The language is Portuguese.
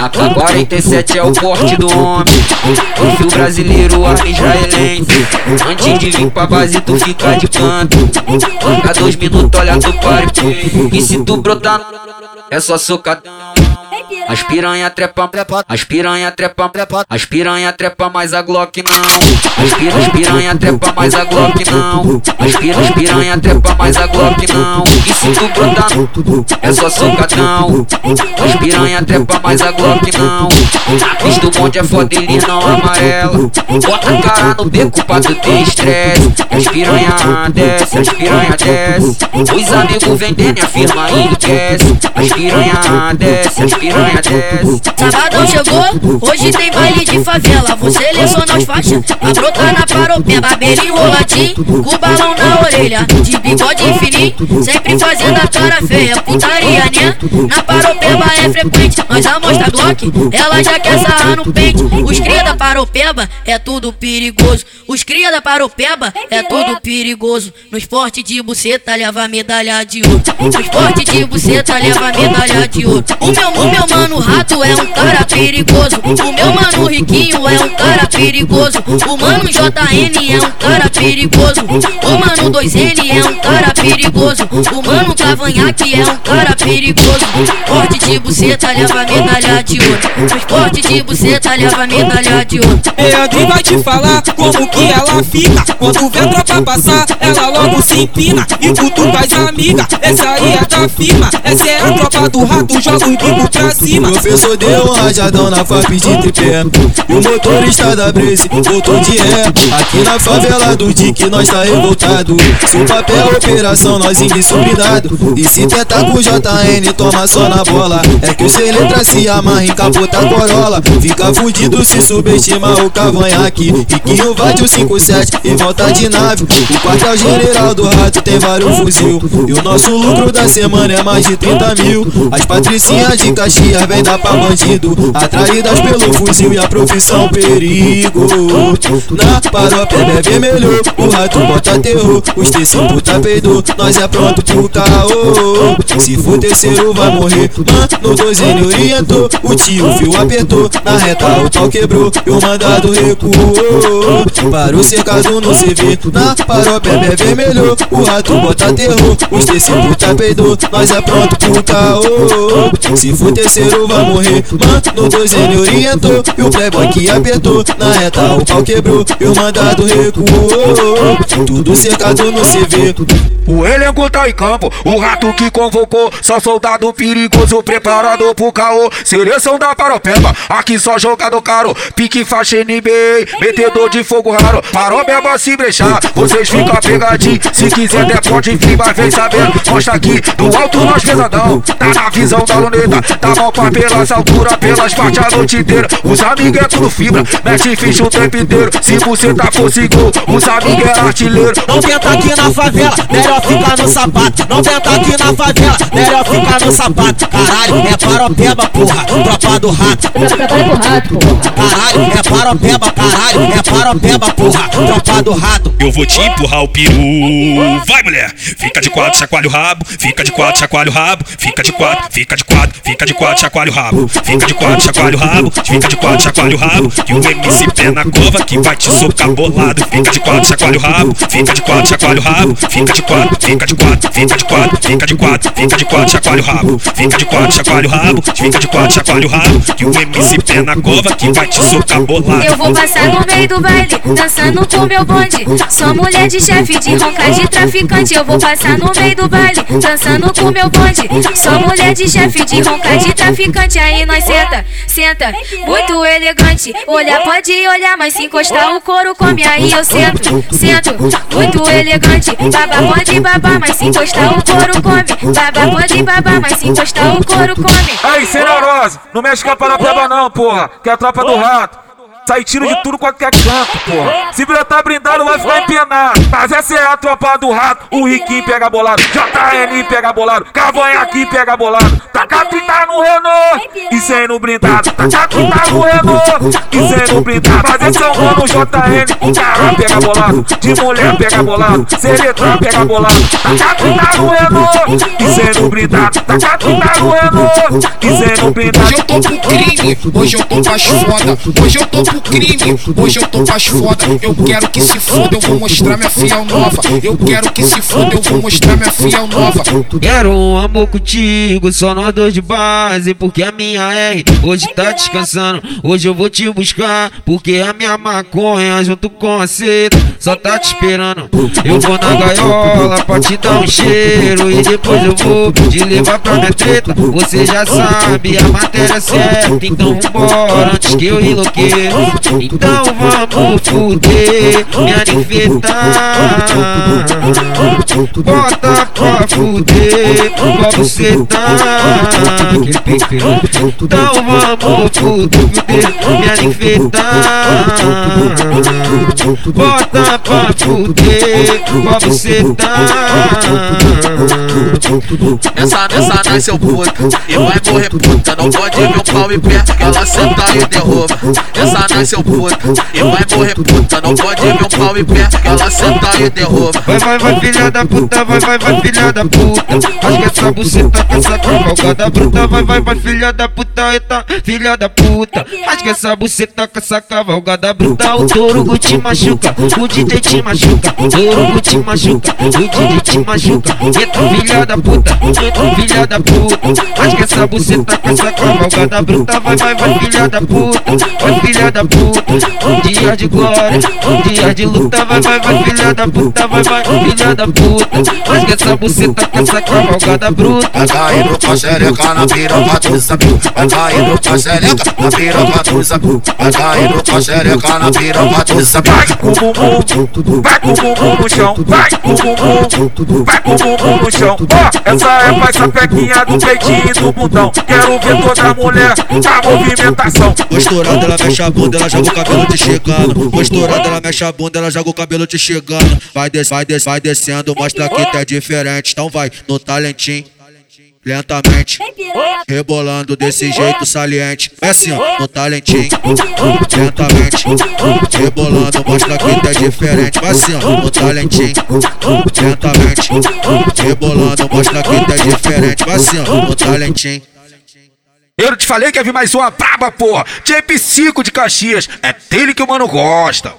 A 47 é o porte do homem. O fio brasileiro, a israelense. Antes de vir pra base, tu fica de canto. A dois minutos, olha tu pare. E se tu brotar, é só socadão. As piranha trepa, as piranha trepa, as piranha trepa, mas a Glock não. As piranha, trepa, mas a Glock não. As piranha trepa, mas a Glock não. E se tu brotar, é só socadão. As piranha trepa, mas a Glock não. Fiz do monte é foda e não amarela. Bota a cara no beco pra tu ter estresse. As piranha desce, as piranha desce. Os amigos vendendo a firma enriquece. As piranha desce, as piranha Sabadão chegou, hoje tem baile de favela. Vou selecionar as faixas, a brotar na paropeba, beira enroladinho, com balão na orelha, de bigode fininho, sempre fazendo a cara feia, putaria, né? Na paropeba é frequente, nós amostra Glock, ela já quer sarrar no pente. Os cria da paropeba é tudo perigoso, os cria da paropeba é tudo perigoso. No esporte de buceta leva medalha de ouro, no esporte de buceta leva medalha de ouro. O meu, o meu mano rato é um cara perigoso. O meu mano riquinho é um cara perigoso. O mano JN é um cara perigoso. O mano 2N é um cara perigoso. O mano cavanhaque é um cara perigoso. Forte de buceta leva medalha de ouro. Forte de buceta leva medalha de ouro. Leandro vai te falar como que ela fica. Quando vê a tropa passar, ela logo se empina. E cutuca as amigas. Essa aí é da firma. Essa é a tropa do rato. Joga o bico pra cima cima. Professor deu um rajadão na FAP de tripé. E o motorista da Brace voltou de ré. Aqui na favela do Dick nós tá revoltado. Se o papel é operação, nós indisciplinado. E se tentar com o JN, toma só na bola. É que o sem letra se amarra em capota corola. Fica fudido se subestima o cavanhaque. Que invade o 57 e volta de nave. O quartel general do rato tem vários fuzil. E o nosso lucro da semana é mais de 30 mil. As patricinhas de Caxias Vem venda pra bandido Atraídas pelo fuzil e a profissão perigo Na paróquia bebe melhor O rato bota terror Os tecidos puta peidou Nós é pronto pro caô. Se for terceiro vai morrer. Mano, dois ele orientou. O tio fio apertou. Na reta o pau quebrou. E o mandado recuou. Para o cercado não se vê. Na paróquia bebe melhor. O rato bota terror. Os tecidos puta peidou Nós é pronto pro caô. Se for terceiro vai morrer. Mano, dois ele orientou. E o playboy que apertou. Na reta o pau quebrou. E o mandado recuou. Tudo cercado no CV O elenco tá em campo O rato que convocou Só soldado perigoso Preparado pro caô Seleção da Paropeba Aqui só jogador caro Pique faixa NBA Metedor de fogo raro Paropeba se brechar Vocês ficam pegadinho Se quiser der pode vir Mas vem saber Mostra aqui Do alto nós pesadão Tá na visão da luneta Tá mal tropa pelas alturas, pelas partes a noite inteira. Os amigos é tudo fibra, mete ficha o tempo inteiro. Se você tá gol, os amigos é artilheiro. Não tenta aqui na favela, melhor ficar no sapato. Não tenta aqui na favela, melhor ficar no sapato. Caralho, é paropeba, porra, tropa do rato. Caralho, é paropeba, caralho, é paropeba, porra, tropa do rato. Eu vou te empurrar o peru. Vai, mulher, fica de quatro, chacoalha o rabo. Fica de quatro, chacoalha o rabo. Fica de quatro, fica de quatro, fica de quatro, chacoalha o rabo. Fica de quatro, chacoalha o rabo. Fica de quatro, chacoalha o rabo. E o MC pé na cova que vai te socar bolado. Fica de quatro, chacoalha o rabo. Fica de quatro, chacoalha o rabo. Fica de quatro, fica de quatro, fica de quatro, fica de quatro, fica de quatro, chacoalha o rabo. Fica de quatro, chacoalha o rabo. Fica de quatro, chacoalha o rabo. E o MC pé na cova que vai te socar bolado. Eu vou passar no meio do baile, dançando com meu bonde. Sou mulher de chefe, de ronca de traficante. Eu vou passar no meio do baile, dançando com meu bonde. Sou mulher de chefe, de ronca de traficante aí nós senta, senta, muito elegante. Olhar pode olhar, mas se encostar o couro come aí eu sento, sento, muito elegante. Baba pode babar, mas se encostar o couro come. Baba pode babar, mas se encostar o couro come. Aí, Senhorosa, não mexe com a parapeba não, porra, que é a tropa do rato. Sai tiro de tudo qualquer canto, porra. Se brotar brindado, vai ficar empenado. Mas essa é a tropa do rato. O Riquinho pega bolado, JN pega bolado, Cavanhaque pega bolado. Taca 30 no Renault e sem no brindado. Taca 30 no Renault e sem no brindado. Mas esse é o mano JN, cara pega bolado. De mulher pega bolado, Seretão pega bolado. Taca 30 no Renault e sem no brindado. Taca 30 no Renault e sem no brindado. Hoje eu tô pro crime, hoje eu tô pras foda. Hoje eu tô crime, hoje eu tô pras foda. Eu quero que se foda, eu vou mostrar minha fiel nova. Eu quero que se foda, eu vou mostrar minha fiel nova. Quero um amor contigo, só nós dois de base, porque a minha R hoje tá descansando. Hoje eu vou te buscar, porque a minha maconha junto com a seda só tá te esperando. Eu vou na gaiola pra te dar um cheiro e depois eu vou te levar pra minha treta. Você já sabe a matéria certa, então vambora antes que eu enlouqueça. Então vamos fuder, me infectar. Bota pra fuder, pra você tá. Então vamos fuder, me infectar. Bota pra fuder, pra você tá. Nessa, nessa nasceu puta e vai morrer puta. Não pode ver o pau em pé, que ela senta e derruba. Essa nasceu puta e vai morrer puta. Não pode ver o pau em pé, que ela senta e derruba. Vai, vai, vai, filha da puta, vai, vai, vai, filha da puta. Acho que essa buceta com essa cavalgada bruta. Vai, vai, vai, filha da puta, eita, filha da puta. Acho que essa buceta com essa cavalgada bruta. O touro te machuca, o DJ te machuca. O touro te machuca, o DJ te machuca. Eita, filha da puta, filha da puta. Acho que essa buceta com essa cavalgada bruta. Vai, vai, vai, filha da puta, vai, filha da puta. Dia de glória, dia de luta. Vai, vai, vai, filha da puta, vai, vai, filha da puta. Acho que essa buceta com essa cavalgada bruta. Vai caindo com a xereca na piroca do saco. Vai caindo com a xereca na piroca do saco. Vai caindo com a xereca na piroca do saco. Vai com o bumbum, vai com o bumbum no chão, vai com o bumbum, vai com o bumbum no chão. Essa é pra essa pequinha do peitinho do bundão. Quero ver toda mulher na movimentação. Estourada, ela mexe a bunda, ela joga o cabelo te chegando. Estourada, ela mexe a bunda, ela joga o cabelo te chegando. Vai des, vai des, vai descendo, mostra que tá diferente. Então vai no talentinho. Lentamente, rebolando desse jeito saliente. Vai assim, ó, no talentinho. Lentamente, rebolando, mostra que tá diferente. Vai assim, ó, no talentinho. Lentamente, rebolando, mostra que tá diferente. Vai assim, ó, no talentinho. Eu te falei que ia vir mais uma braba, porra. JP5 de Caxias. É dele que o mano gosta.